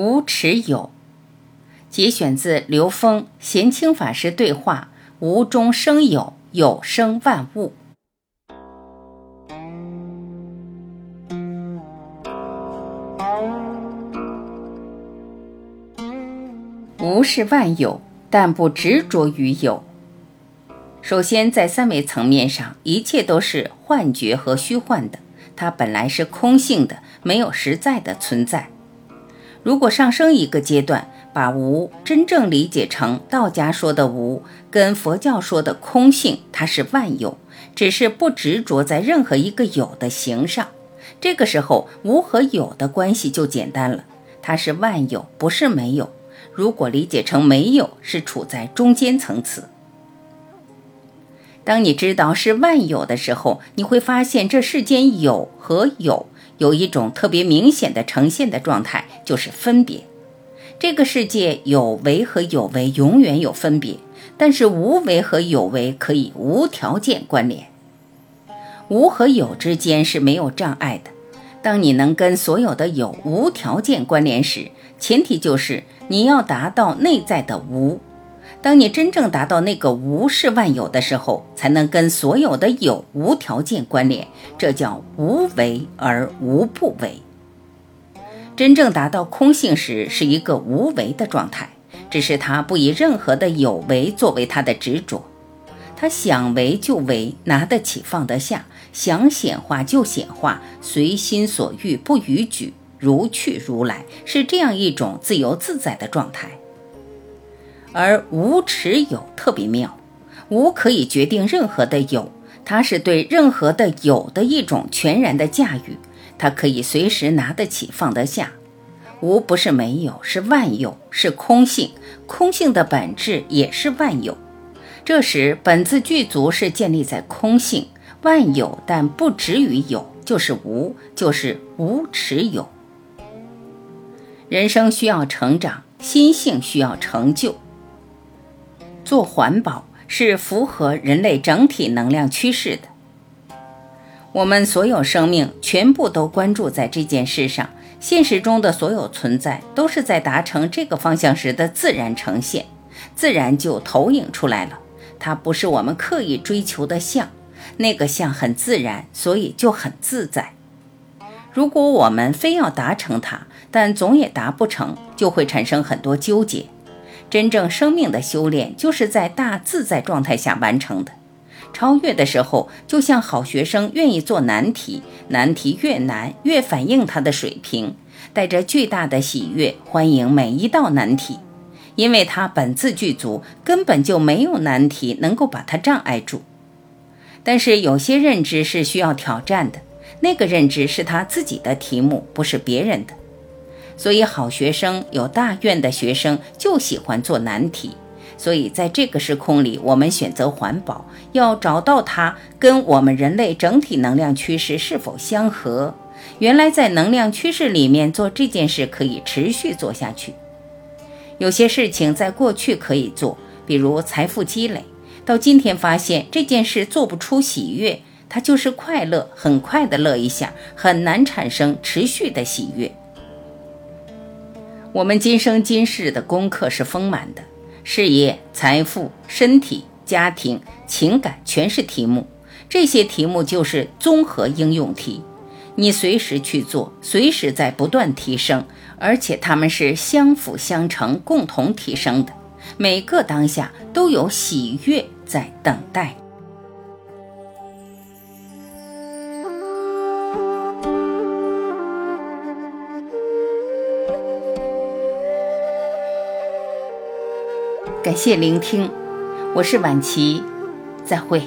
无持有，节选自刘峰贤清法师对话：无中生有，有生万物。无是万有，但不执着于有。首先，在三维层面上，一切都是幻觉和虚幻的，它本来是空性的，没有实在的存在。如果上升一个阶段，把无真正理解成道家说的无，跟佛教说的空性，它是万有，只是不执着在任何一个有的形上。这个时候，无和有的关系就简单了，它是万有，不是没有。如果理解成没有，是处在中间层次。当你知道是万有的时候，你会发现这世间有和有有一种特别明显的呈现的状态，就是分别。这个世界有为和有为永远有分别，但是无为和有为可以无条件关联。无和有之间是没有障碍的。当你能跟所有的有无条件关联时，前提就是你要达到内在的无。当你真正达到那个无是万有的时候，才能跟所有的有无条件关联，这叫无为而无不为。真正达到空性时，是一个无为的状态，只是他不以任何的有为作为他的执着，他想为就为，拿得起放得下，想显化就显化，随心所欲不逾矩，如去如来，是这样一种自由自在的状态。而无持有特别妙，无可以决定任何的有，它是对任何的有的一种全然的驾驭，它可以随时拿得起放得下。无不是没有，是万有，是空性，空性的本质也是万有。这时本自具足是建立在空性，万有但不止于有，就是无，就是无持有。人生需要成长，心性需要成就。做环保是符合人类整体能量趋势的。我们所有生命全部都关注在这件事上，现实中的所有存在都是在达成这个方向时的自然呈现，自然就投影出来了。它不是我们刻意追求的像，那个像很自然，所以就很自在。如果我们非要达成它，但总也达不成，就会产生很多纠结。真正生命的修炼，就是在大自在状态下完成的。超越的时候，就像好学生愿意做难题，难题越难越反映他的水平，带着巨大的喜悦欢迎每一道难题，因为他本自具足，根本就没有难题能够把他障碍住。但是有些认知是需要挑战的，那个认知是他自己的题目，不是别人的。所以，好学生有大愿的学生就喜欢做难题。所以，在这个时空里，我们选择环保，要找到它跟我们人类整体能量趋势是否相合。原来，在能量趋势里面做这件事可以持续做下去。有些事情在过去可以做，比如财富积累，到今天发现这件事做不出喜悦，它就是快乐，很快的乐一下，很难产生持续的喜悦。我们今生今世的功课是丰满的，事业、财富、身体、家庭、情感全是题目。这些题目就是综合应用题，你随时去做，随时在不断提升，而且它们是相辅相成、共同提升的。每个当下都有喜悦在等待。感谢聆听，我是晚琪，再会。